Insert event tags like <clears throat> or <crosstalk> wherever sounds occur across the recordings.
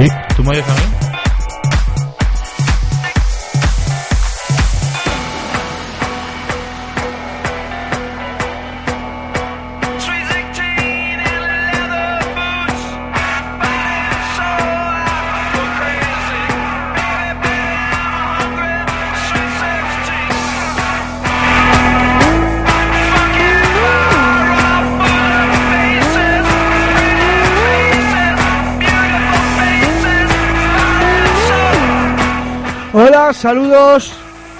Sí. ¿Tú me saludos,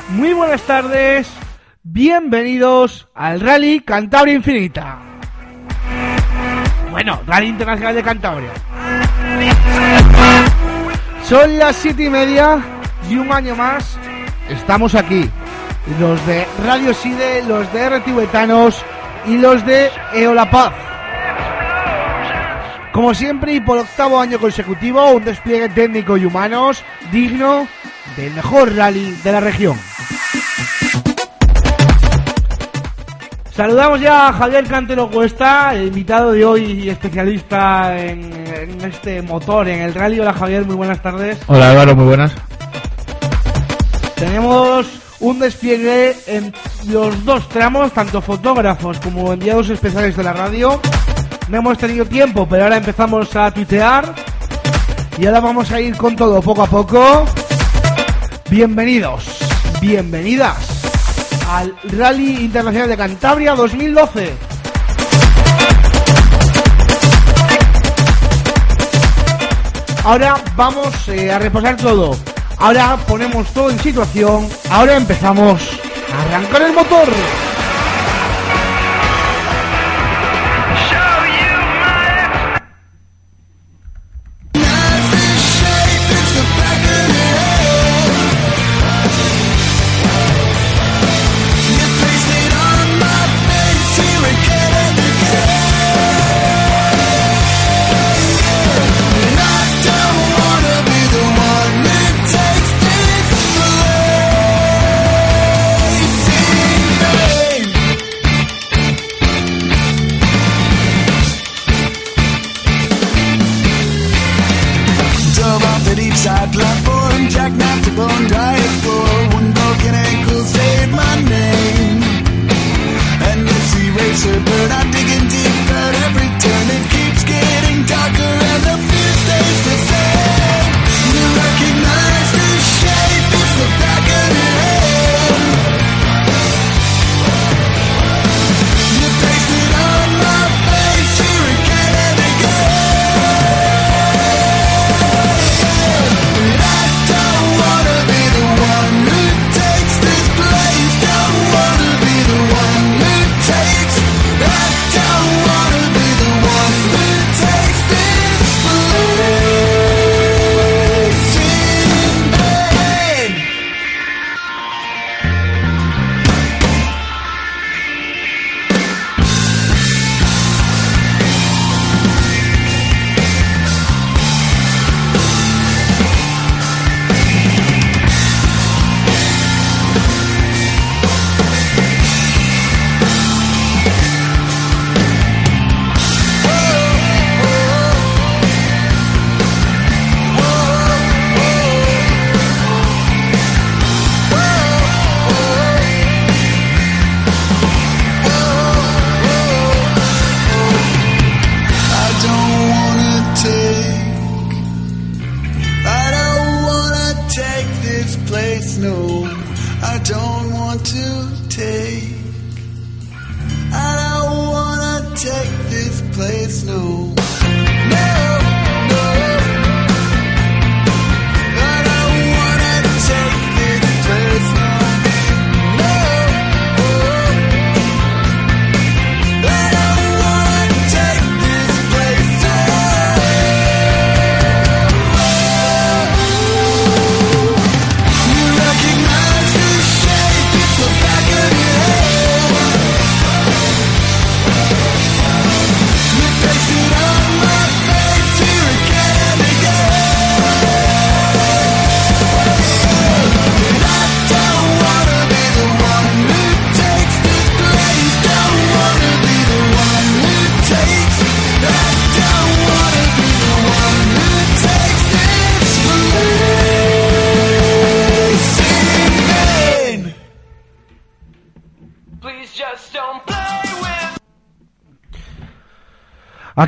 muy buenas tardes, bienvenidos al Rally Cantabria Infinita. Bueno, Rally Internacional de Cantabria. Son las siete y media y un año más estamos aquí. Los de Radio Side, los de R Tibetanos y los de Eola Paz. Como siempre y por octavo año consecutivo, un despliegue técnico y humanos digno del mejor rally de la región. Saludamos ya a Javier Cantero Cuesta, el invitado de hoy y especialista en, en este motor, en el rally. Hola Javier, muy buenas tardes. Hola Álvaro, muy buenas. Tenemos un despliegue en los dos tramos, tanto fotógrafos como enviados especiales de la radio. No hemos tenido tiempo, pero ahora empezamos a tuitear. Y ahora vamos a ir con todo poco a poco. Bienvenidos, bienvenidas al Rally Internacional de Cantabria 2012. Ahora vamos eh, a repasar todo. Ahora ponemos todo en situación. Ahora empezamos a arrancar el motor.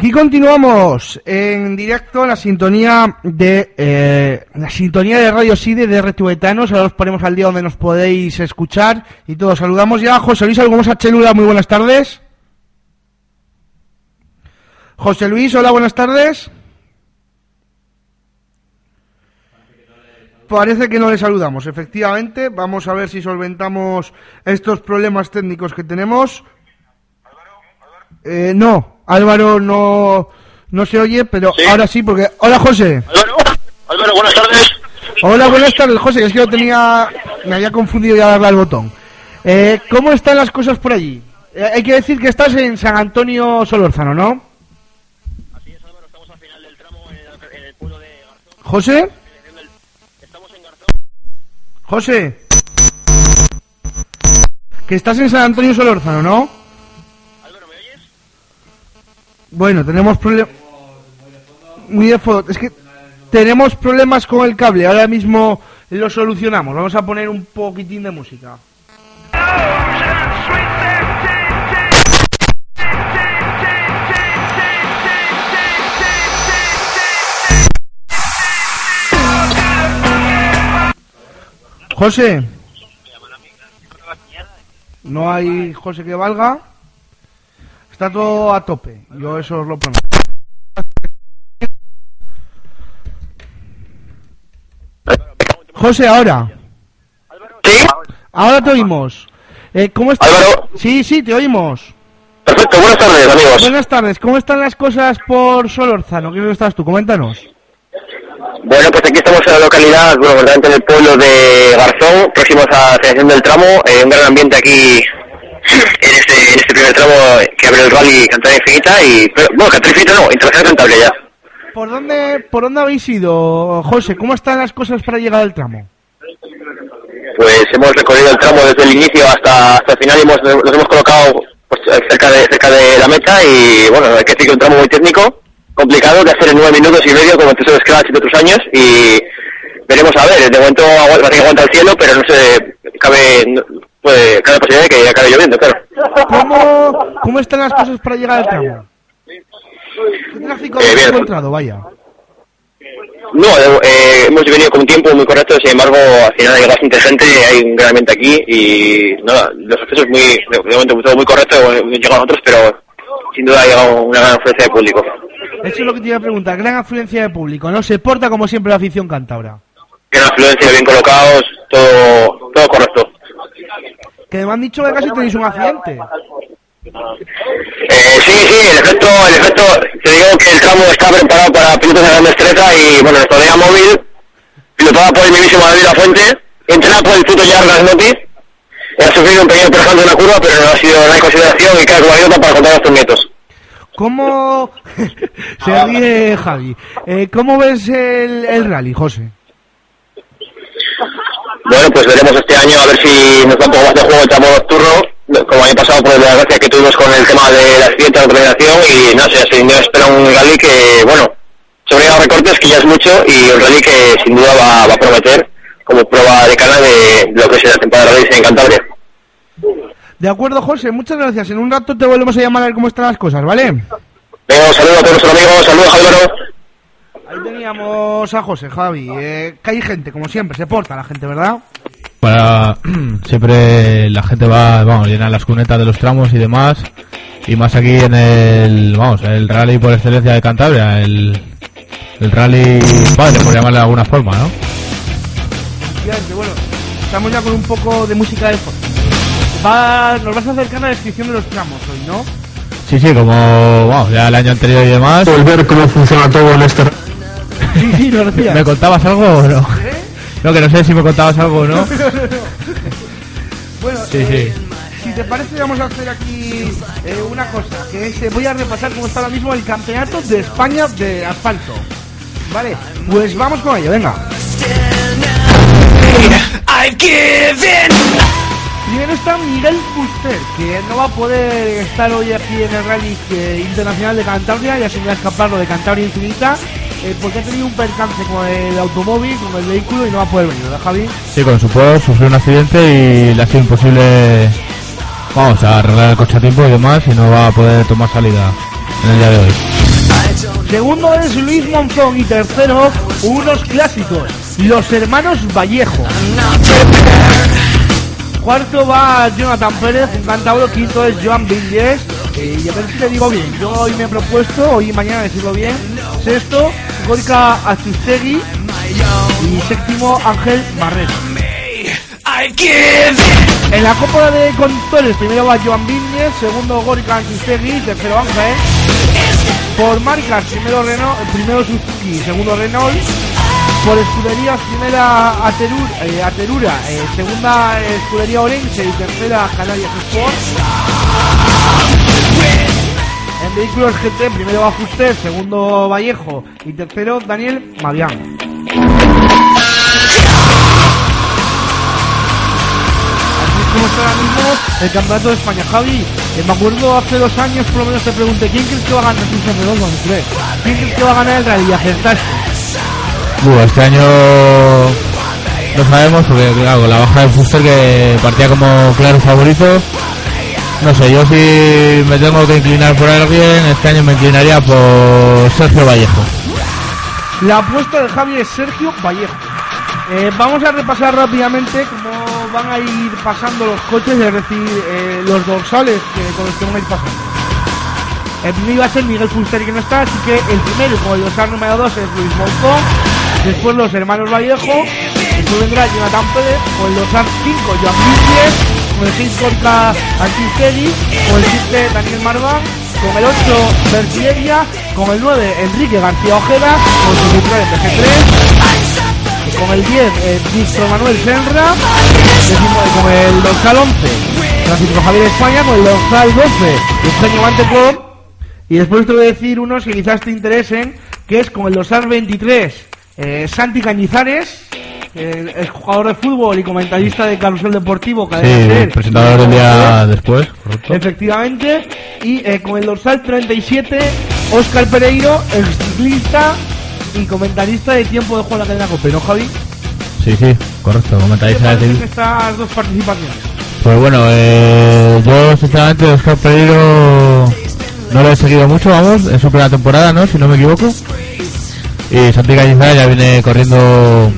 Aquí continuamos en directo en la sintonía de eh, la sintonía de Radio Side de Retubetanos. Ahora os ponemos al día donde nos podéis escuchar y todos saludamos ya a José Luis Algunos a Chelula. Muy buenas tardes. José Luis, hola, buenas tardes. Parece que no le saludamos, efectivamente. Vamos a ver si solventamos estos problemas técnicos que tenemos. Eh, no, Álvaro no, no se oye, pero Sí. ahora sí, porque... Hola, José. Álvaro, Álvaro, buenas tardes. Hola, buenas tardes, José. Es que yo tenía... Me había confundido ya darle al botón. Eh, ¿Cómo están las cosas por allí? Eh, hay que decir que estás en San Antonio Solórzano, ¿no? Así es, Álvaro, estamos al final del tramo en el, en el pueblo de Garzón. José, Estamos en Garzón. José. Que estás en San Antonio Solórzano, ¿no? Bueno, tenemos problemas... Muy de fondo. Es que tenemos problemas con el cable. Ahora mismo lo solucionamos. Vamos a poner un poquitín de música. José. No hay José que valga. Está todo a tope. Yo eso os lo prometo. José, ahora. Sí. Ahora te oímos. Eh, ¿Cómo estás? Álvaro. Sí, sí, te oímos. Perfecto, buenas tardes, amigos. Buenas tardes. ¿Cómo están las cosas por Solórzano? ¿Qué estás tú? Coméntanos. Bueno, pues aquí estamos en la localidad, bueno, en el pueblo de Garzón, próximos a la selección del tramo. eh, un gran ambiente aquí en este, en este primer tramo que abre el rally Cantabria Infinita y, pero, bueno, Cantabria Infinita no, Internacional Cantabria ya. ¿Por dónde, ¿Por dónde habéis ido, José? ¿Cómo están las cosas para llegar al tramo? Pues hemos recorrido el tramo desde el inicio hasta, hasta el final y hemos, nos hemos colocado pues, cerca, de, cerca de la meta y bueno, hay que decir que un tramo muy técnico, complicado de hacer en nueve minutos y medio como en de Scratch de otros años y veremos a ver, de momento agu- parece que aguanta el cielo, pero no sé, cabe, no- cabe la posibilidad de que acabe lloviendo, claro. ¿Cómo, ¿Cómo están las cosas para llegar al tramo? ¿Qué tráfico Eh, habéis encontrado? Vaya. No, eh, hemos venido con un tiempo muy correcto, sin embargo, al final hay bastante gente, hay un gran ambiente aquí y nada, los accesos muy, de momento todo muy correcto, han llegado otros, pero sin duda ha llegado una gran afluencia de público. Eso es lo que te iba a preguntar. Gran afluencia de público, ¿no? Se porta como siempre la afición cántabra. Gran afluencia, bien colocados, todo, todo correcto. Que me han dicho que casi tenéis un accidente. Eh, sí, sí, el efecto, el efecto, te digo que el tramo está preparado para pilotos de gran destreza y bueno, nuestra móvil, pilotada por el mismísimo David La Fuente, entrenada por el tuto Jar Rasnoti, ha sufrido un pequeño percance en una curva, pero no ha sido de consideración y como anécdota para contar a nuestros nietos. ¿Cómo... <laughs> Se ríe Javi. Eh, ¿Cómo ves el, el rally, José? Bueno, pues veremos este año a ver si nos da un poco más de juego el tramo nocturno, como año pasado por la gracia que tuvimos con el tema de la organización y no sé, sin duda espera un rally que, bueno, sobre los recortes que ya es mucho y un rally que sin duda va, va a prometer como prueba de cara de lo que será la temporada de rally en Cantabria. De acuerdo, José, muchas gracias. En un rato te volvemos a llamar a ver cómo están las cosas, ¿vale? Venga, un saludo a todos nuestros amigos, saludos Álvaro. Ahí teníamos a José, Javi. Eh, que hay gente, como siempre, se porta la gente, ¿verdad? para <clears throat> siempre la gente va vamos llenar las cunetas de los tramos y demás y más aquí en el vamos el rally por excelencia de Cantabria el el rally padre por llamarle de alguna forma no Efectivamente, bueno, estamos ya con un poco de música de fondo. Va, nos vas a acercar a la descripción de los tramos hoy, ¿no? sí sí como vamos ya el año anterior y demás ver cómo funciona todo en este <laughs> Sí, sí, lo decía. me contabas algo o no no que no sé si me contabas algo o no <laughs> Bueno, Sí, eh, sí. si te parece vamos a hacer aquí eh, una cosa, que es, eh, voy a repasar cómo está ahora mismo el campeonato de España de asfalto. Vale, pues vamos con ello, venga. Primero está Miguel Fuster, que no va a poder estar hoy aquí en el Rally eh, Internacional de Cantabria, ya se me va a escapar lo de Cantabria Infinita, eh, porque ha tenido un percance con el automóvil, con el vehículo y no va a poder venir, ¿verdad Javi? sí con su poder sufrió un accidente y le ha sido imposible vamos a arreglar el coche a tiempo y demás y no va a poder tomar salida en el día de hoy. Segundo es Luis Monzón y tercero, unos clásicos, los hermanos Vallejo. Cuarto va Jonathan Pérez, un cántabro. Quinto es Joan Villes. eh, y a ver si le digo bien. Yo hoy me he propuesto, hoy y mañana decirlo bien. Sexto, Gorka Azustegui. Y séptimo, Ángel Barreto. En la Copa de Conductores, primero va Joan Villes, segundo Gorka Azustegui, tercero Ángel. Por marcas, primero Renault, primero Suzuki, segundo Renault. Por escuderías, primera Aterur, eh, Aterura, eh, segunda eh, escudería Orense y tercera Canarias Sport. Vehículos GT, primero va Fuster, segundo Vallejo y tercero Daniel Mavián. Como está ahora mismo el campeonato de España. Javi, eh, me acuerdo hace dos años por lo menos te pregunté ¿quién crees que va a ganar el Redondo? ¿Quién crees que va a ganar el rally? Acertaste. Uh, este año no sabemos porque claro, la baja de Fuster que partía como claro favorito. No sé, yo si me tengo que inclinar por alguien, este año me inclinaría por Sergio Vallejo. La apuesta de Javi es Sergio Vallejo. Eh, vamos a repasar rápidamente cómo van a ir pasando los coches, es decir, eh, los dorsales que, con los que van a ir pasando. El primero iba a ser Miguel Fuster que no está, así que el primero con el dorsal número 2 es Luis Monzón, después los hermanos Vallejo, después vendrá Jonathan Pérez, con el dorsal 5 Joan Vilches, con el 6 Corta Antistegui, con el 7 Daniel Marván, con el 8 Bertilleria, con el 9 Enrique García Ojeda, con su Citroën DG3, con el 10 eh, Víctor Manuel Senra, con el dorsal 11 Francisco Javier España, con el dorsal 12 Eugenio Mantecón, y después te voy a decir unos que quizás te interesen, que es con el dorsal 23 eh, Santi Cañizares, eh, es jugador de fútbol y comentarista de Carrusel Deportivo, Sí, cadena SER. presentador del día después, correcto. Efectivamente, y eh, con el dorsal 37, Óscar Pereiro, ex ciclista y comentarista de tiempo de juego en la cadena Cope, ¿no, Javi? Sí, sí, correcto, ¿Qué te comentáis a parecen decir. estas dos participaciones? Pues bueno, eh, yo sinceramente Oscar Pereiro no lo he seguido mucho, vamos, en su primera temporada, ¿no? Si no me equivoco. Y Santi Cañizares ya viene corriendo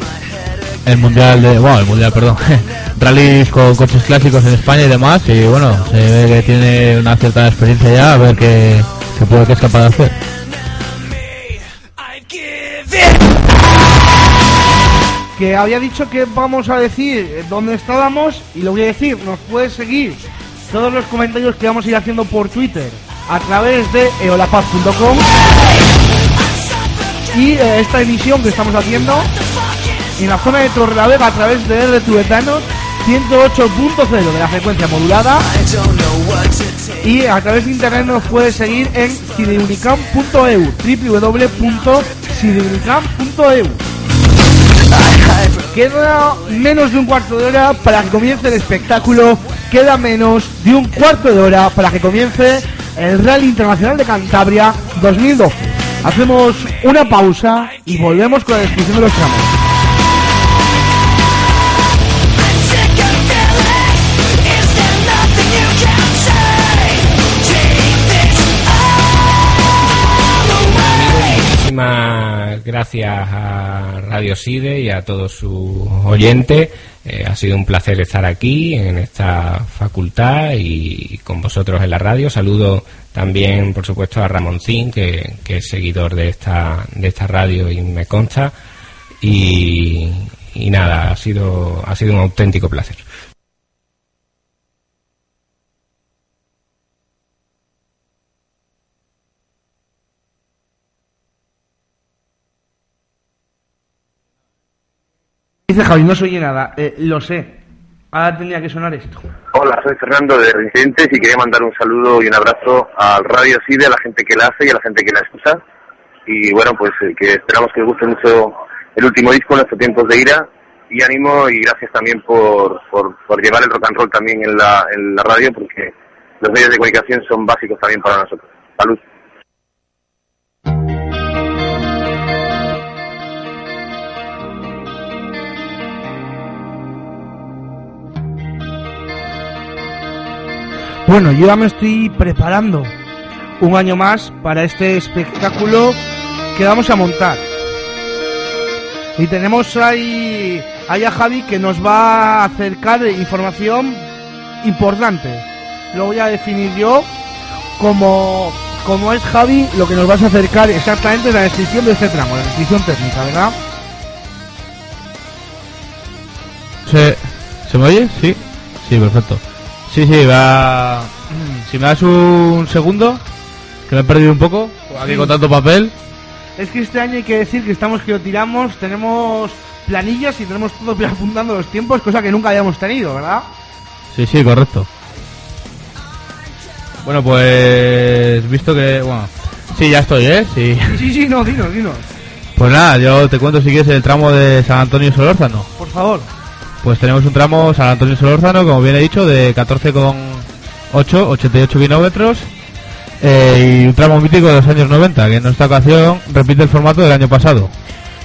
el mundial de, bueno, el mundial, perdón, <laughs> rallies con coches clásicos en España y demás. Y bueno, se ve que tiene una cierta experiencia ya, a ver qué, qué puede que es capaz de hacer. que había dicho que vamos a decir dónde estábamos y lo voy a decir, nos puedes seguir todos los comentarios que vamos a ir haciendo por Twitter a través de eolapaz.com y eh, esta emisión que estamos haciendo en la zona de Torrelavega a través de RTVetanos 108.0 de la frecuencia modulada y a través de internet nos puedes seguir en sideunicam.eu www.sideunicam.eu Queda menos de un cuarto de hora para que comience el espectáculo. Queda menos de un cuarto de hora para que comience el Rally Internacional de Cantabria 2012. Hacemos una pausa y volvemos con la descripción de los tramos. Gracias a Radio Side y a todos sus oyentes. Eh, ha sido un placer estar aquí en esta facultad y con vosotros en la radio. Saludo también, por supuesto, a Ramoncín, que, que es seguidor de esta, de esta radio y me consta. Y, y nada, ha sido, ha sido un auténtico placer. Dice Javi, no se oye nada. Eh, lo sé. Ahora tenía que sonar esto. Hola, soy Fernando de Reincidentes y quería mandar un saludo y un abrazo al Radio CIDE, a la gente que la hace y a la gente que la escucha. Y bueno, pues eh, que esperamos que os guste mucho el último disco, Nuestros Tiempos de Ira. Y ánimo y gracias también por, por, por llevar el rock and roll también en la, en la radio, porque los medios de comunicación son básicos también para nosotros. Salud. Bueno, yo ya me estoy preparando un año más para este espectáculo que vamos a montar. Y tenemos ahí, ahí a Javi que nos va a acercar información importante. Lo voy a definir yo como, como es Javi lo que nos vas a acercar exactamente en la descripción de este tramo, la descripción técnica, ¿verdad? ¿Se, ¿Se me oye? Sí. Sí, perfecto. Sí, sí, va... Si me das un segundo, que me he perdido un poco, aquí Sí. con tanto papel. Es que este año hay que decir que estamos que lo tiramos, tenemos planillas y tenemos todo <laughs> apuntando los tiempos, cosa que nunca habíamos tenido, ¿verdad? Sí, sí, correcto. Bueno, pues visto que... Bueno, sí, ya estoy, ¿eh? Sí. Sí, sí, sí, no, dinos, dinos, Pues nada, yo te cuento si quieres el tramo de San Antonio Solórzano. por favor. Pues tenemos un tramo San Antonio Solórzano, como bien he dicho, de 14,8, 88 kilómetros. eh, y un tramo mítico de los años 90, que en esta ocasión repite el formato del año pasado.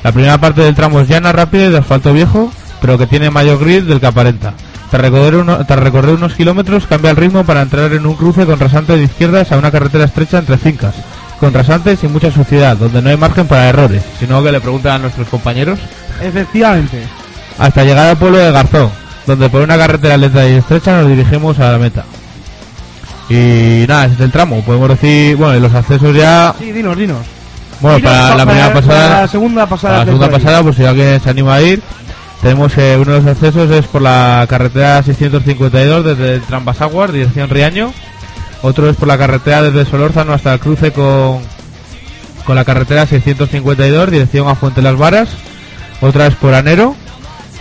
La primera parte del tramo es llana, rápida y de asfalto viejo, pero que tiene mayor grid del que aparenta. Tras recorrer, unos kilómetros cambia el ritmo para entrar en un cruce con rasante de izquierdas a una carretera estrecha entre fincas, con rasantes y mucha suciedad, donde no hay margen para errores, sino que le preguntan a nuestros compañeros Efectivamente. Hasta llegar al pueblo de Garzón, donde por una carretera lenta y estrecha nos dirigimos a la meta. Y nada, ese es el tramo, podemos decir, bueno, y los accesos ya, Sí, dinos, dinos. bueno, Dinos para pa- la primera para pasada, la segunda pasada. para la segunda pasada, pues si alguien se anima a ir, tenemos eh, uno de los accesos es por la carretera 652 desde Trambasaguas, dirección Riaño, otro es por la carretera desde Solórzano hasta el cruce con, con la carretera 652, dirección a Fuente Las Varas, otra es por Anero,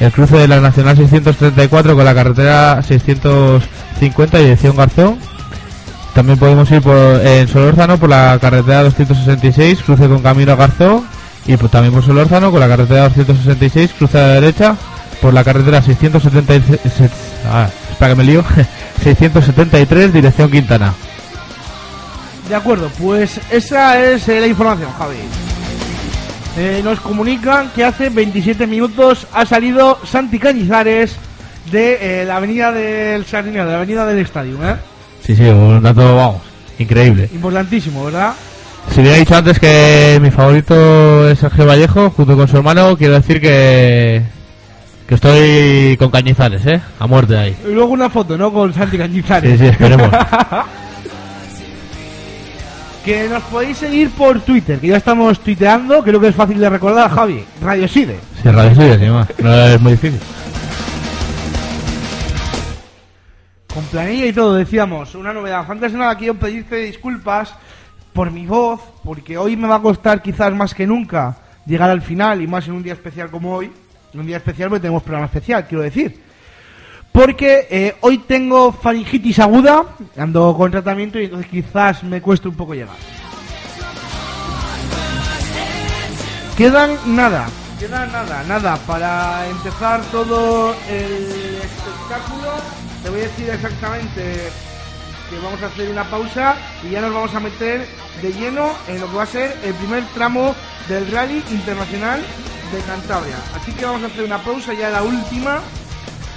el cruce de la Nacional 634 con la carretera 650 dirección Garzón. También podemos ir por, en Solórzano por la carretera 266, cruce con camino a Garzón. Y pues, también por Solórzano con la carretera 266, cruce a la derecha por la carretera 676. Ah, espera que me lío. <laughs> 673, dirección Quintana. De acuerdo, pues esa es eh, la información, Javi. Eh, nos comunican que hace 27 minutos ha salido Santi Cañizares de eh, la avenida del Sardinero, de la avenida del estadio, ¿eh? Sí, sí, un dato, vamos, increíble. Importantísimo, ¿verdad? Si hubiera dicho antes que mi favorito es Sergio Vallejo, junto con su hermano, quiero decir que, que estoy con Cañizares, ¿eh? A muerte ahí. Y luego una foto, ¿no? Con Santi Cañizares. Sí, sí, esperemos. <laughs> que nos podéis seguir por Twitter, que ya estamos tuiteando, creo que es fácil de recordar, Javi. Radio Side. Sí, Radio Sigue, sí, más. No es muy difícil. Con planilla y todo, decíamos, una novedad. Antes de nada quiero pedirte disculpas por mi voz, porque hoy me va a costar quizás más que nunca llegar al final, y más en un día especial como hoy. En un día especial porque tenemos programa especial, quiero decir. Porque eh, hoy tengo faringitis aguda, ando con tratamiento y entonces quizás me cueste un poco llegar. Quedan nada, quedan nada, nada para empezar todo el espectáculo. Te voy a decir exactamente que vamos a hacer una pausa y ya nos vamos a meter de lleno en lo que va a ser el primer tramo del Rally Internacional de Cantabria. Así que vamos a hacer una pausa ya la última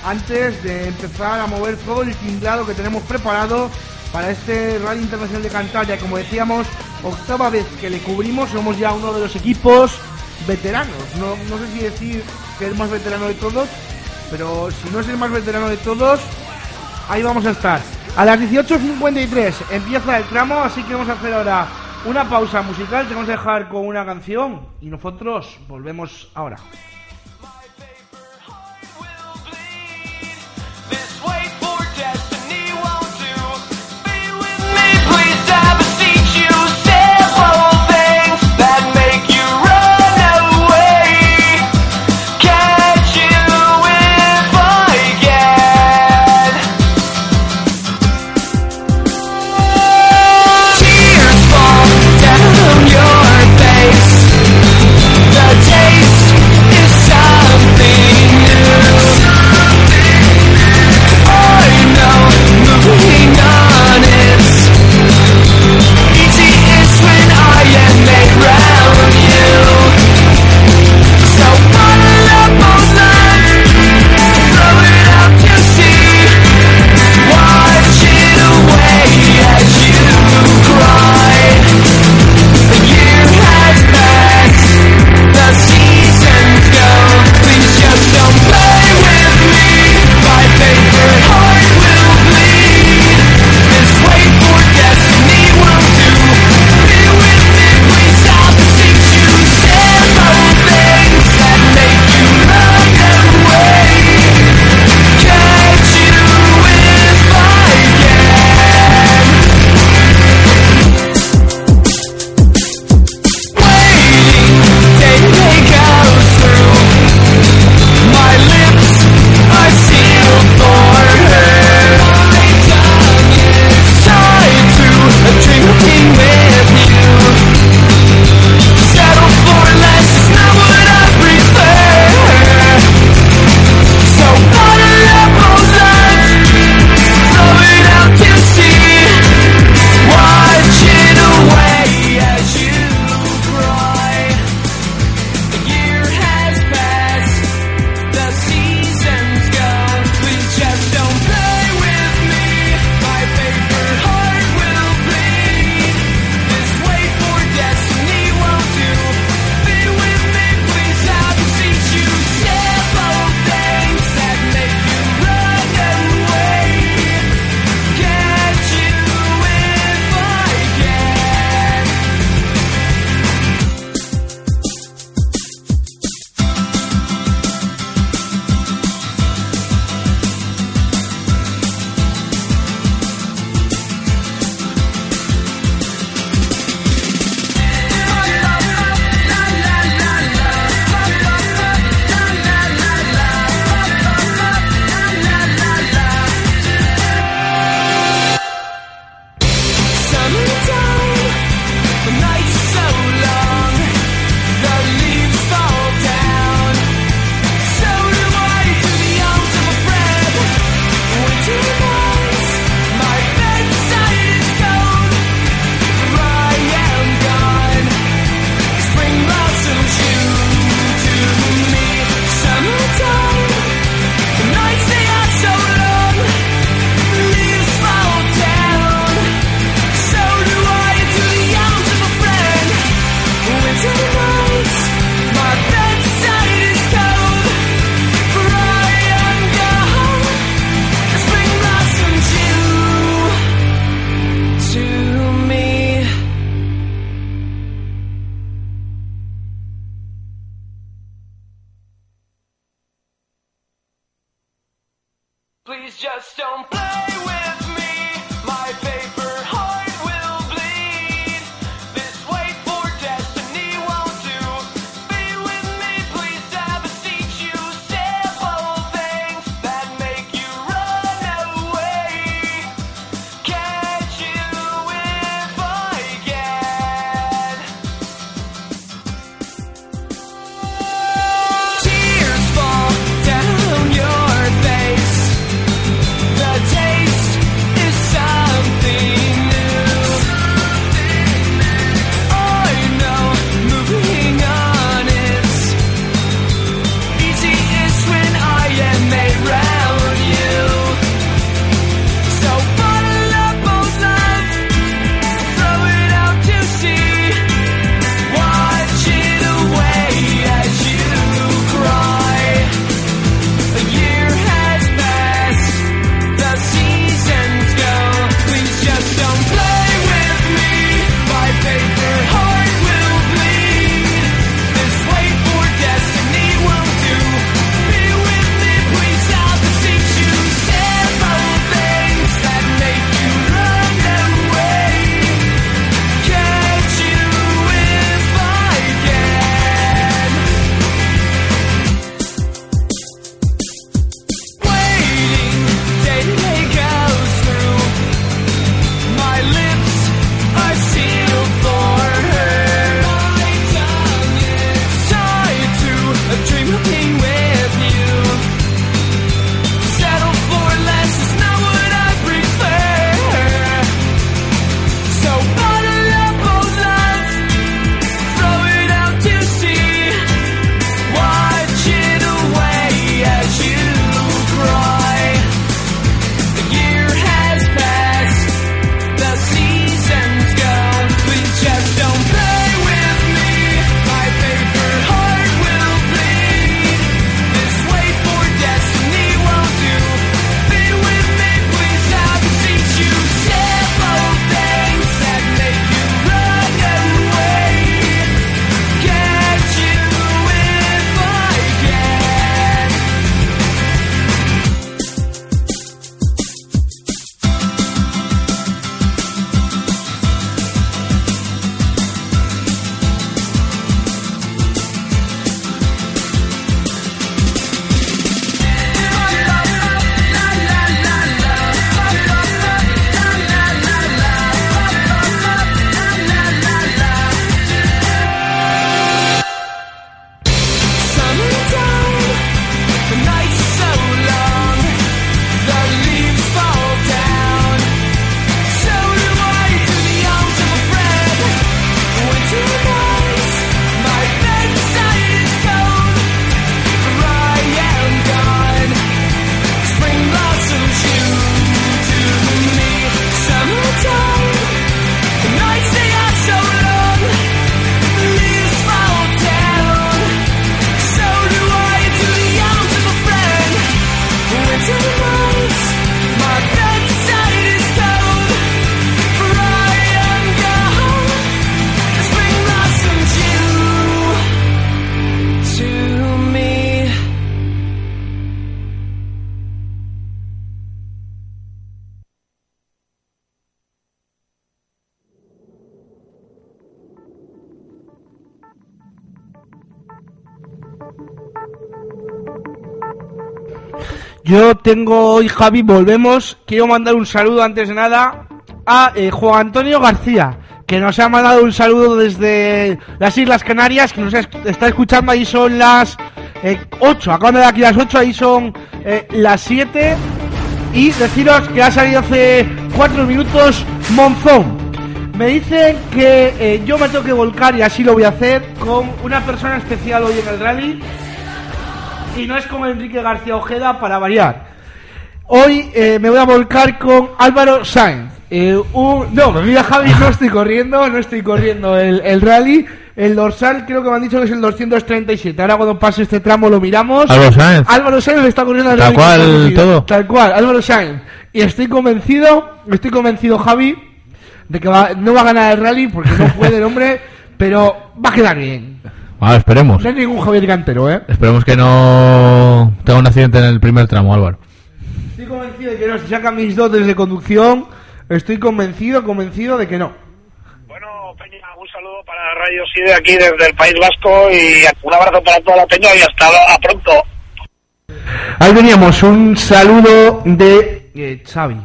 antes de empezar a mover todo el tinglado que tenemos preparado para este Rally Internacional de Cantabria. Como decíamos, octava vez que le cubrimos, somos ya uno de los equipos veteranos. No, no sé si decir que es el más veterano de todos, pero si no es el más veterano de todos, ahí vamos a estar. A las 18.53 empieza el tramo, así que vamos a hacer ahora una pausa musical. Tenemos que dejar con una canción y nosotros volvemos ahora. Yo tengo hoy, Javi, volvemos. Quiero mandar un saludo antes de nada a eh, Juan Antonio García, que nos ha mandado un saludo desde las Islas Canarias, que nos es- está escuchando. Ahí son las eh, 8, acaban de aquí las 8, ahí son eh, las 7. Y deciros que ha salido hace 4 minutos Monzón. Me dicen que eh, yo me tengo que volcar y así lo voy a hacer con una persona especial hoy en el rally. Y no es como Enrique García Ojeda para variar. Hoy eh, me voy a volcar con Álvaro Sainz. Eh, un- no, mira Javi, no estoy corriendo, no estoy corriendo el, el rally. El dorsal creo que me han dicho que es el 237. Ahora cuando pase este tramo lo miramos. Álvaro Sainz. Álvaro Sainz está corriendo el Tal rally cual, todo. Tal cual, Álvaro Sainz. Y estoy convencido, estoy convencido Javi, de que va- no va a ganar el rally porque no puede el hombre, pero va a quedar bien. Bueno, esperemos. No hay ningún Javier Cantero, ¿eh? Esperemos que no tenga un accidente en el primer tramo, Álvaro. Estoy convencido de que no. Si saca mis dotes de conducción, estoy convencido, convencido de que no. Bueno, Peña, un saludo para Radio Side aquí desde el País Vasco y un abrazo para toda la Peña y hasta a pronto. Ahí teníamos un saludo de eh, Xavi.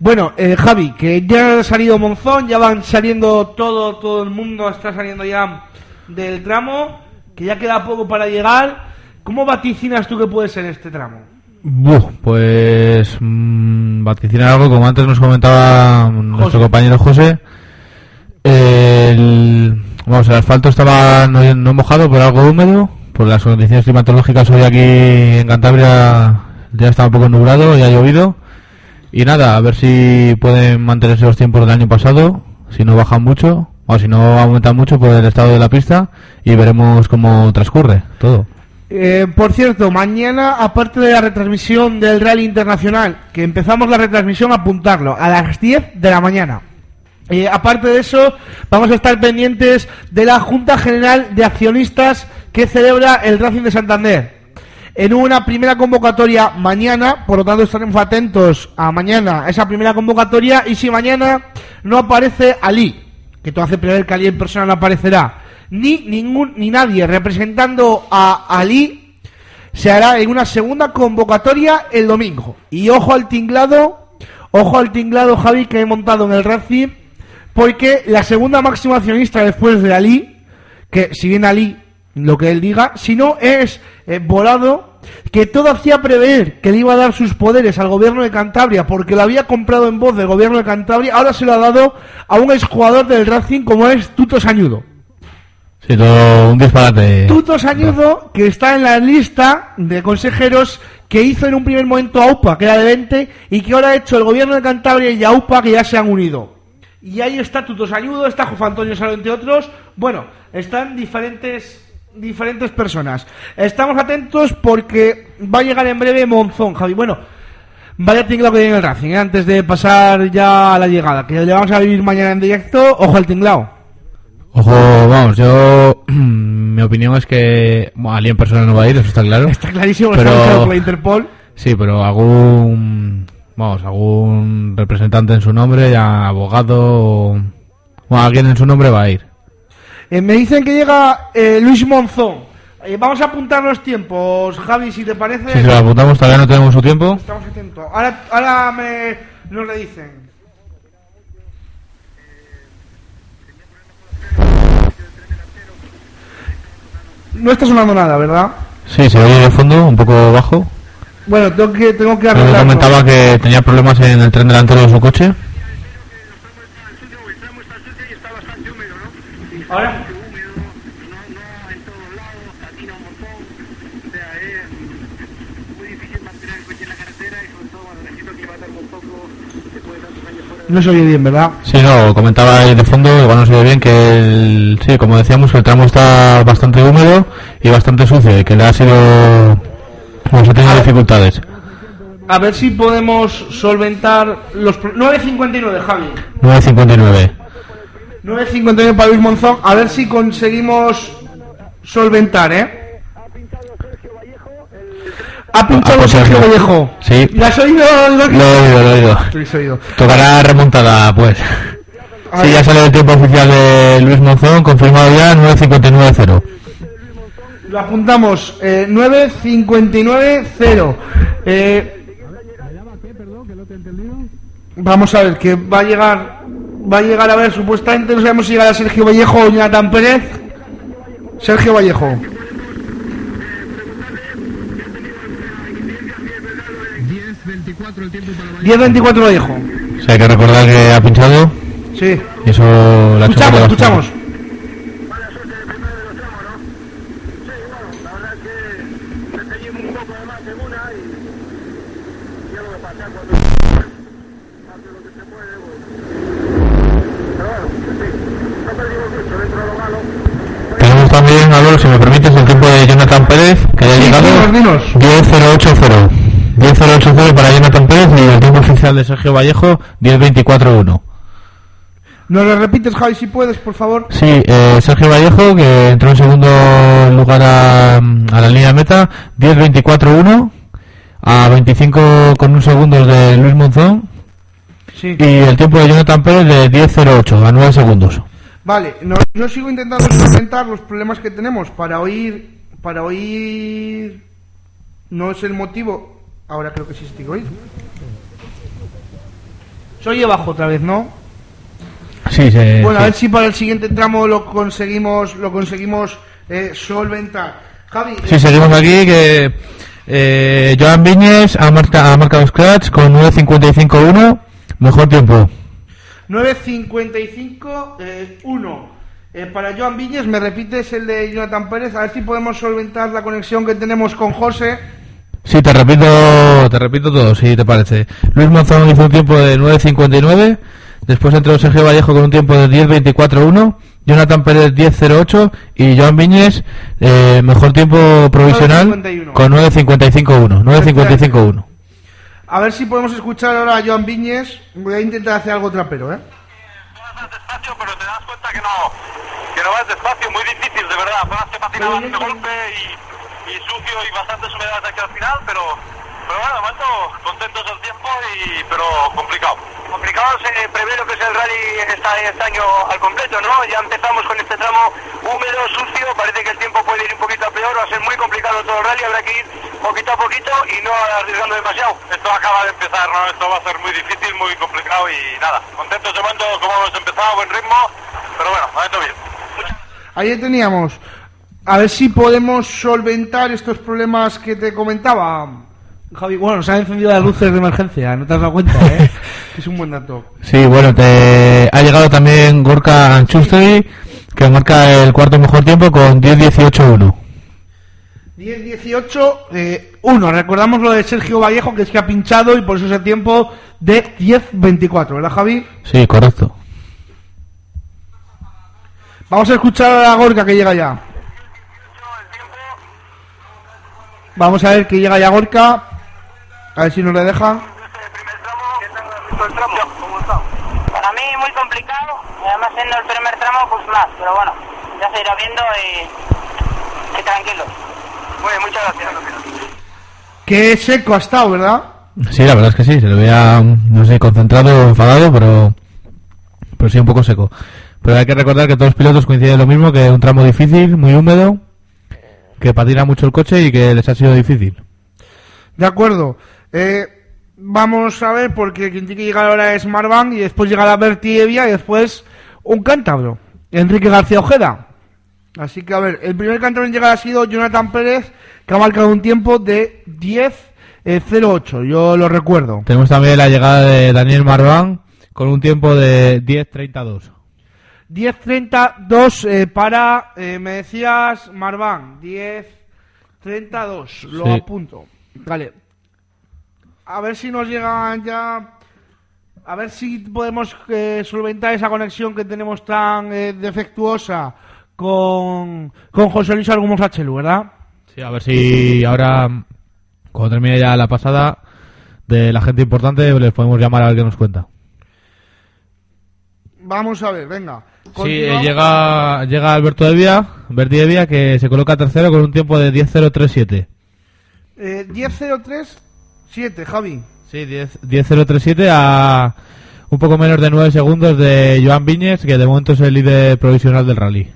Bueno, eh, Javi, que ya ha salido Monzón, ya van saliendo todo, todo el mundo está saliendo ya del tramo, que ya queda poco para llegar. ¿Cómo vaticinas tú que puede ser este tramo? Buh, pues mm, vaticinar algo como antes nos comentaba nuestro José. compañero José. El, vamos, el asfalto estaba no, no mojado, pero algo húmedo. Por las condiciones climatológicas hoy aquí en Cantabria ya está un poco nublado y ha llovido. Y nada, a ver si pueden mantenerse los tiempos del año pasado, si no bajan mucho, o si no aumentan mucho por el estado de la pista, y veremos cómo transcurre todo. Eh, por cierto, mañana, aparte de la retransmisión del Rally Internacional, que empezamos la retransmisión apuntarlo, a las 10 de la mañana. Eh, aparte de eso, vamos a estar pendientes de la Junta General de Accionistas que celebra el Racing de Santander. En una primera convocatoria mañana, por lo tanto estaremos atentos a mañana, a esa primera convocatoria, y si mañana no aparece Ali, que todo hace prever que Ali en persona no aparecerá, ni ningún ni nadie representando a Ali, se hará en una segunda convocatoria el domingo. Y ojo al tinglado, ojo al tinglado Javi que he montado en el Racing, porque la segunda máxima accionista después de Ali, que si bien Ali lo que él diga, si no es eh, Volado, que todo hacía prever que le iba a dar sus poderes al gobierno de Cantabria porque lo había comprado en voz del gobierno de Cantabria, ahora se lo ha dado a un exjugador del Racing como es Tuto Sañudo. Sí, todo un disparate. Tuto Sañudo, que está en la lista de consejeros que hizo en un primer momento AUPA, que era de 20, y que ahora ha hecho el gobierno de Cantabria y AUPA, que ya se han unido. Y ahí está Tuto Sañudo, está José Antonio Salo, entre otros. Bueno, están diferentes diferentes personas. Estamos atentos porque va a llegar en breve Monzón, Javi. Bueno, vaya tinglado que tiene el Racing, ¿eh? antes de pasar ya a la llegada, que le vamos a vivir mañana en directo. Ojo al tinglado. Ojo, vamos, yo. <clears throat> mi opinión es que. Bueno, Ali en persona no va a ir, eso está claro. Está clarísimo, Pero- está por la Interpol. Sí, pero algún. Vamos, algún representante en su nombre, ya abogado. o- Bueno, alguien en su nombre va a ir. Eh, me dicen que llega eh, Luis Monzón. Eh, vamos a apuntar los tiempos, Javi, si te parece. Si se lo apuntamos, todavía no tenemos su tiempo. Estamos atentos. Ahora, ahora me nos le dicen. No está sonando nada, ¿verdad? Sí, se oye de fondo, un poco bajo. Bueno, tengo que, tengo que arreglarlo. comentaba que tenía problemas en el tren delantero de su coche. Ahora. No se oye bien, ¿verdad? Sí, no, comentaba ahí de fondo, igual no se ve bien, que el, sí, como decíamos, el tramo está bastante húmedo y bastante sucio y que le ha sido... Pues ha tenido dificultades. A ver si podemos solventar los... pro- 9.59, Javi. 9.59. 9.59 para Luis Monzón. A ver si conseguimos solventar, ¿eh? Ha pinchado Ah, Sergio Sergio. Vallejo. Sí. ¿Lo has oído? Lo he oído, lo he oído. Lo oído. Tocará remontada, pues. Sí, ya sale el tiempo oficial de Luis Monzón, confirmado ya, 9.59.0. Lo apuntamos. Eh, 9.59.0. Eh, vamos a ver, que va a llegar... Va a llegar a ver, supuestamente no sabemos si llegará Sergio Vallejo o Jonathan Pérez. Sergio Vallejo. 10.24 Vallejo. O sea, hay que recordar que ha pinchado Sí. eso la Escuchamos, escuchamos. bastante. Tenemos también, Álvaro, si me permites, el tiempo de Jonathan Pérez, que ya ha Sí, llegado. dinos, dinos. 10.080. 10.080 para Jonathan Pérez y de Sergio Vallejo, 10.24.1. ¿Nos lo repites, Javi, si puedes, por favor? Sí, eh, Sergio Vallejo, que entró en segundo lugar a, a la línea de meta, 10.24.1. a 25 con un segundos de Luis Monzón Sí. y el tiempo de Jonathan Pérez de 10.08 a 9 segundos. Vale, no, yo sigo intentando solventar los problemas que tenemos para oír. Para oír. No es el motivo. Ahora creo que sí estoy oír. Se oye bajo otra vez, ¿no? Sí, se, Bueno, a sí. ver si para el siguiente tramo lo conseguimos, lo conseguimos eh, solventar. Javi, Sí, seguimos aquí que eh, Joan Viñes ha, marca, ha marcado scratch con 9.55.1, mejor tiempo. 9.55, eh, 1. Eh, para Joan Viñes, me repites el de Jonathan Pérez, a ver si podemos solventar la conexión que tenemos con José. Sí, te repito, te repito todo, si te parece. Luis Monzón hizo un tiempo de 9.59, después entró Sergio Vallejo con un tiempo de 10.24.1, Jonathan Pérez 10.08 y Joan Viñes, eh, mejor tiempo provisional 9.51. con 9.55.1, 9.55.1. A ver si podemos escuchar ahora a Joan Viñes. Voy a intentar hacer algo trapero, ¿eh? vas despacio, pero te das cuenta que no, que no vas despacio, muy difícil, de verdad. Que patinabas de golpe y, y sucio y bastantes humedades aquí al final, pero, pero bueno, de momento contentos del tiempo, y, pero complicado. Complicado se prevé lo que es el rally esta- este año al completo, ¿no? Ya empezamos con este tramo húmedo, sucio, parece que el tiempo puede ir un poquito a peor, va a ser muy complicado todo el rally, habrá que ir poquito a poquito y no arriesgando demasiado. Esto acaba de empezar, ¿no? Esto va a ser muy difícil, muy complicado y nada, contentos de momento como hemos empezado, buen ritmo, pero bueno, momento bien. Ahí teníamos. A ver si podemos solventar estos problemas que te comentaba. Javi, bueno, se han encendido las luces de emergencia, no te has dado cuenta, ¿eh? <laughs> es un buen dato. Sí, bueno, te ha llegado también Gorka Anchusteri, que marca el cuarto mejor tiempo con 10.18.1. 10-18, eh, 1. Recordamos lo de Sergio Vallejo, que es que ha pinchado y por eso ese tiempo de 10-24, ¿verdad, Javi? Sí, correcto. Vamos a escuchar a la Gorka que llega ya. Vamos a ver que llega ya Gorka. A ver si nos le deja. Para mí muy complicado, y además siendo el primer tramo pues más, pero bueno, ya se irá viendo y, y tranquilo. Muy bien, muchas gracias. Qué seco ha estado, ¿verdad? Sí, la verdad es que sí, se le veía, no sé, concentrado, enfadado, pero, pero sí un poco seco. Pero hay que recordar que todos los pilotos coinciden lo mismo, que es un tramo difícil, muy húmedo, que patina mucho el coche y que les ha sido difícil. De acuerdo. Eh, vamos a ver, porque quien tiene que llegar ahora es Marvan y después llegará Berti Evia y después un cántabro, Enrique García Ojeda. Así que a ver, el primer cántabro en llegar ha sido Jonathan Pérez, que ha marcado un tiempo de 10.08, yo lo recuerdo. Tenemos también la llegada de Daniel Marván con un tiempo de 10.32. 10.32 eh, para, eh, me decías, Marván, 10.32, lo Sí. apunto. Vale. A ver si nos llegan ya... A ver si podemos eh, solventar esa conexión que tenemos tan eh, defectuosa con, con José Luis Argumos Hachelu, ¿verdad? Sí, a ver si ahora, cuando termine ya la pasada de la gente importante, les podemos llamar a ver qué nos cuenta. Vamos a ver, venga. Sí, eh, llega, llega Alberto Evia, Berti Evia, que se coloca tercero con un tiempo de 10.037. Eh, 10.03.7, Javi. Sí, 10 10.037 a un poco menos de 9 segundos de Joan Viñes, que de momento es el líder provisional del rally.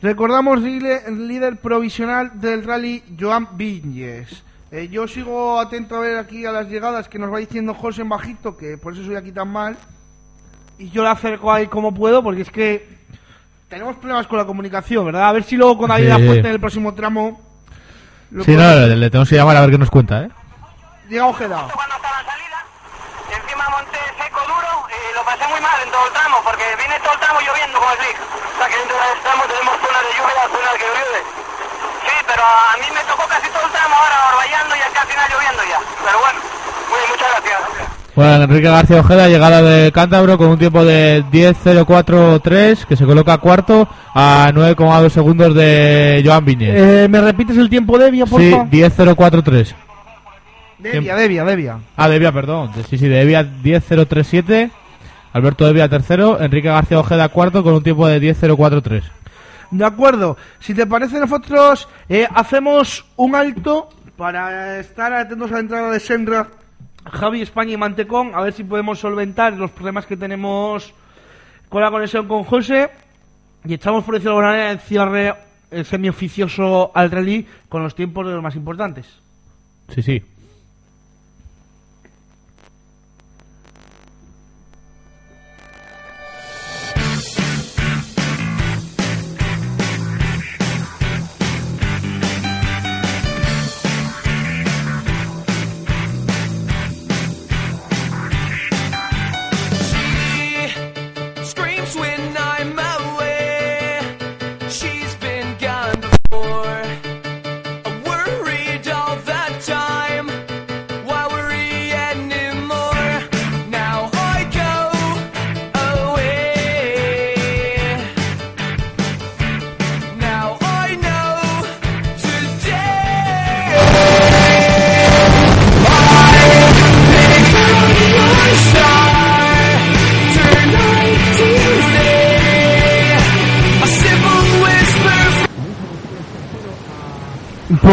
Recordamos líder, líder provisional del rally Joan Viñes. Eh, yo sigo atento a ver aquí a las llegadas que nos va diciendo José en bajito, que por eso soy aquí tan mal. Y yo le acerco ahí como puedo, porque es que tenemos problemas con la comunicación, ¿verdad? A ver si luego con David Sí. La Fuente en el próximo tramo. lo Sí, no, le, le tenemos que llamar a ver qué nos cuenta, ¿eh? Llega Ojeda. Cuando estaba en salida, encima monté seco duro y lo pasé muy mal en todo el tramo, porque viene todo el tramo lloviendo como slick. O sea que dentro del tramo tenemos zonas de lluvia, zonas que llueve. Sí, pero a mí me tocó casi todo el tramo ahora barballando y acá al final lloviendo ya. Pero bueno, muy bien, muchas gracias. Bueno, Enrique García Ojeda, llegada de Cántabro con un tiempo de 10.043, que se coloca cuarto a 9,2 segundos de Joan Viñes. Eh, ¿Me repites el tiempo de Evia, por sí, favor? 10.043. Devia, Devia, Devia. Ah, de Evia, perdón. Sí, sí, de Evia 10.037. Alberto Evia tercero. Enrique García Ojeda cuarto con un tiempo de 10.043. De acuerdo. Si te parece, nosotros eh, hacemos un alto, para estar atentos a la entrada de Senra, Javi, España y Mantecón, a ver si podemos solventar los problemas que tenemos con la conexión con José. Y echamos por decirlo de alguna manera el cierre semioficioso al rally con los tiempos de los más importantes. Sí, sí.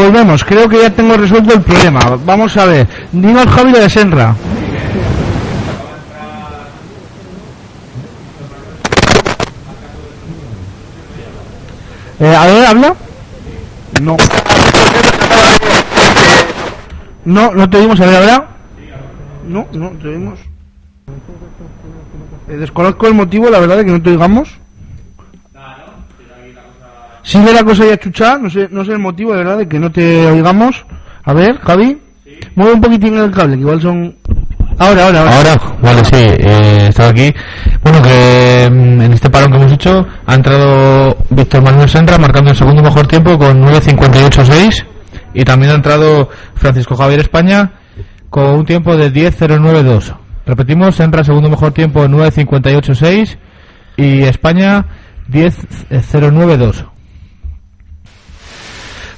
Volvemos, creo que ya tengo resuelto el problema. Vamos a ver. Dinos Javi de Senra. Eh, a ver, habla. No. No, no te oímos, a ver, habla. No, no te oímos. Eh, desconozco el motivo, la verdad, de que no te oigamos. Sigue la cosa ya chucha, no sé, no sé el motivo, de verdad, de que no te oigamos. A ver, Javi, mueve un poquitín el cable, que igual son... Ahora, ahora, ahora. Ahora, vale, sí, eh, estaba aquí. Bueno, que mm, en este parón que hemos hecho ha entrado Víctor Manuel Senra marcando el segundo mejor tiempo con 9.58.6 y también ha entrado Francisco Javier España con un tiempo de 10.09.2. Repetimos, Senra segundo mejor tiempo 9.58.6 y España 10.09.2.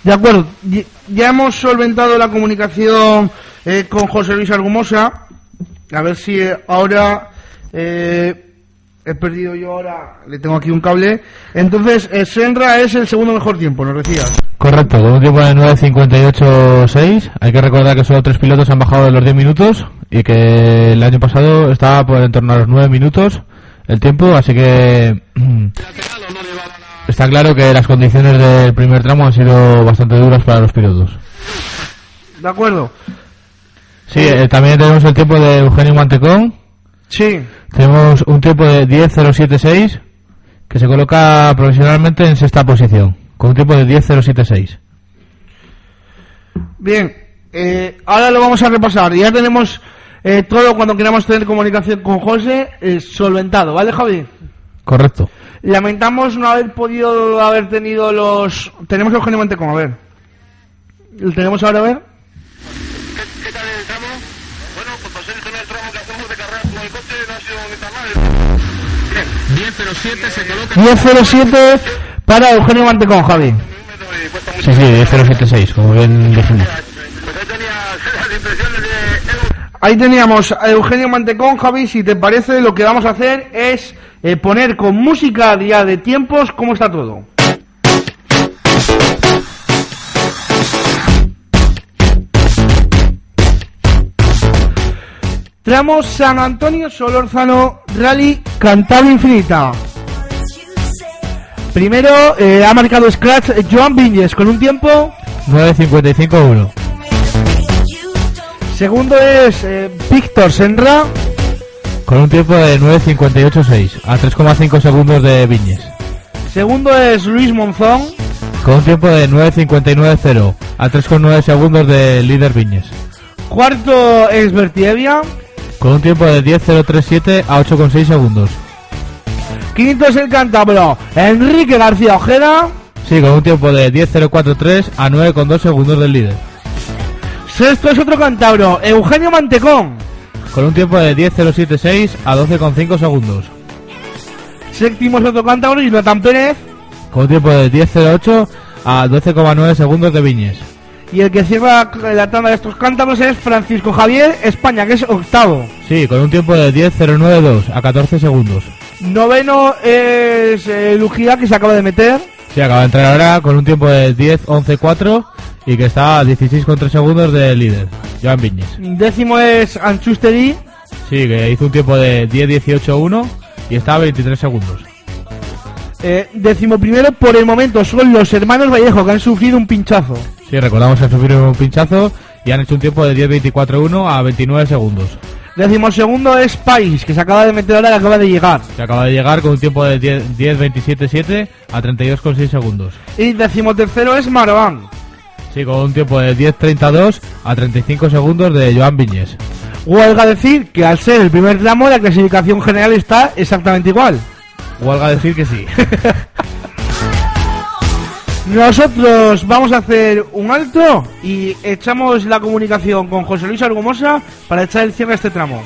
De acuerdo, ya hemos solventado la comunicación eh, con José Luis Argumosa. A ver si eh, ahora eh, he perdido yo ahora, le tengo aquí un cable. Entonces, eh, Senra es el segundo mejor tiempo, nos decías. Correcto, con un tiempo de 9.58.6. Hay que recordar que solo tres pilotos han bajado de los 10 minutos y que el año pasado estaba por en torno a los 9 minutos el tiempo, así que <clears throat> está claro que las condiciones del primer tramo han sido bastante duras para los pilotos. De acuerdo. Sí, eh, también tenemos el tiempo de Eugenio Mantecón. Sí. Tenemos un tiempo de 10.076 que se coloca provisionalmente en sexta posición, con un tiempo de 10.076. Bien, eh, ahora lo vamos a repasar. Ya tenemos eh, todo cuando queramos tener comunicación con José eh, solventado, ¿vale, Javi? Correcto. Lamentamos no haber podido haber tenido los... Tenemos a Eugenio Mantecón, a ver. ¿Lo tenemos ahora a ver? ¿Qué tal el tramo? Bueno, pues para ser el primer tramo que hacemos de carrera con el coche no ha sido ni tan mal. 10.07 para Eugenio Mantecón, Javi. Sí, sí, 10.076, como bien dijimos. Ahí <laughs> teníamos a Eugenio Mantecón, Javi. Si te parece, lo que vamos a hacer es eh, poner con música ya de tiempos cómo está todo. Tramo San Antonio Solórzano Rally Cantabria Infinita. Primero eh, ha marcado Scratch Joan Viñes con un tiempo. 9.55.1. Segundo es eh, Víctor Senra. Con un tiempo de 9.58.6, a 3,5 segundos de Viñes. Segundo es Luis Monzón. Con un tiempo de 9.59.0, a 3,9 segundos de líder Viñes. Cuarto es Bertievia. Con un tiempo de 10.037 a 8,6 segundos. Quinto es el cántabro Enrique García Ojeda. Sí, con un tiempo de 10.043 a 9,2 segundos del líder. Sexto es otro cántabro Eugenio Mantecón. Con un tiempo de 10.076 a 12,5 segundos. Séptimo es otro cántabro Jonathan Pérez. Con un tiempo de 10.08 a 12,9 segundos de Viñes. Y el que cierra la tanda de estos cántabros es Francisco Javier España, que es octavo. Sí, con un tiempo de 10.092 a 14 segundos. Noveno es eh, Lujía, que se acaba de meter. Sí, acaba de entrar ahora con un tiempo de 10.11.4 y que está a 16,3 segundos del líder, Joan Viñes. Décimo es Anchusteri. Sí, que hizo un tiempo de 10-18-1 y está a 23 segundos. Eh, décimo primero, por el momento, son los hermanos Vallejo que han sufrido un pinchazo. Sí, recordamos que sufrieron un pinchazo y han hecho un tiempo de 10-24-1 a 29 segundos. Décimo segundo es Pais, que se acaba de meter ahora que acaba de llegar. Se acaba de llegar con un tiempo de 10 10-27-7 a 32,6 segundos. Y décimo tercero es Marván. Sí, con un tiempo de 10-32 a 35 segundos de Joan Viñes. Huelga decir que al ser el primer tramo, la clasificación general está exactamente igual. Huelga decir que sí. <laughs> Nosotros vamos a hacer un alto y echamos la comunicación con José Luis Argumosa para echar el cierre a este tramo.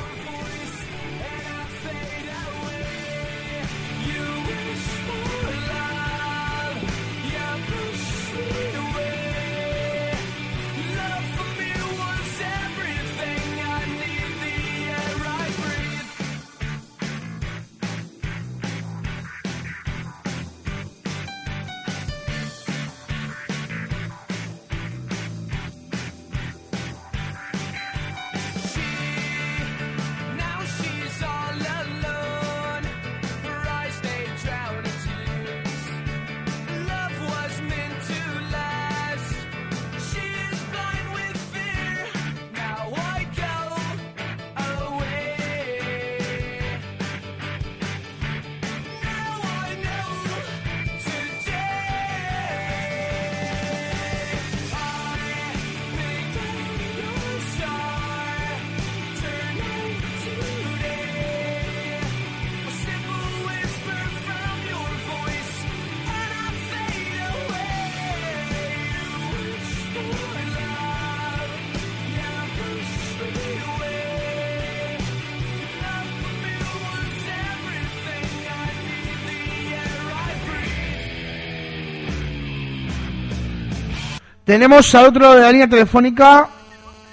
Tenemos al otro lado de la línea telefónica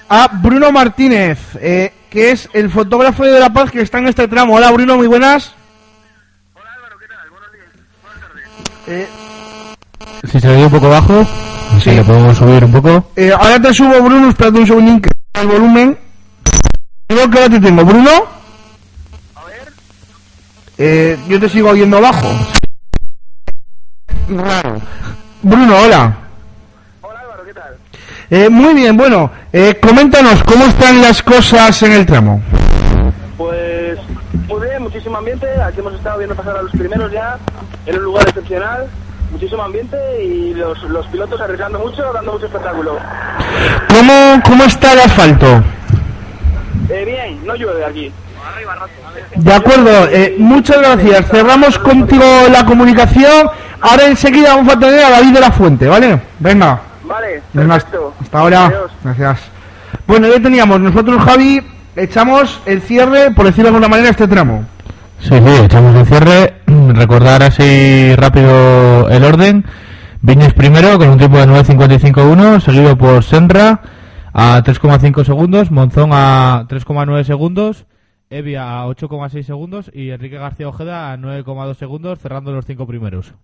a Bruno Martínez, eh, que es el fotógrafo de La Paz que está en este tramo. Hola Bruno, muy buenas. Eh, Si se ve un poco bajo, si le podemos subir un poco. eh, ahora te subo Bruno, espérate un segundín que el volumen. Creo que ahora te tengo, Bruno. Eh, yo te sigo oyendo bajo. Raro. Bruno, hola. Hola Álvaro, ¿qué tal? Eh, muy bien, bueno, eh, coméntanos cómo están las cosas en el tramo. Pues muy bien, muchísimo ambiente. Aquí hemos estado viendo pasar a los primeros ya en un lugar excepcional. Muchísimo ambiente y los, los pilotos arriesgando mucho, dando mucho espectáculo. ¿Cómo, cómo está el asfalto? Eh, bien, no llueve aquí. De acuerdo, eh, muchas gracias. Cerramos contigo la comunicación. Ahora enseguida vamos a tener a David de la Fuente, ¿vale? Venga, Vale, venga perfecto. hasta ahora. Adiós. Gracias. Bueno, ya teníamos nosotros, Javi, echamos el cierre, por decirlo de alguna manera, a este tramo. Sí, sí, echamos el cierre. Recordar así rápido el orden. Viñes primero con un tiempo de 9.55.1, seguido por Senra a 3,5 segundos, Monzón a 3,9 segundos, Evia a 8,6 segundos y Enrique García Ojeda a 9,2 segundos, cerrando los cinco primeros.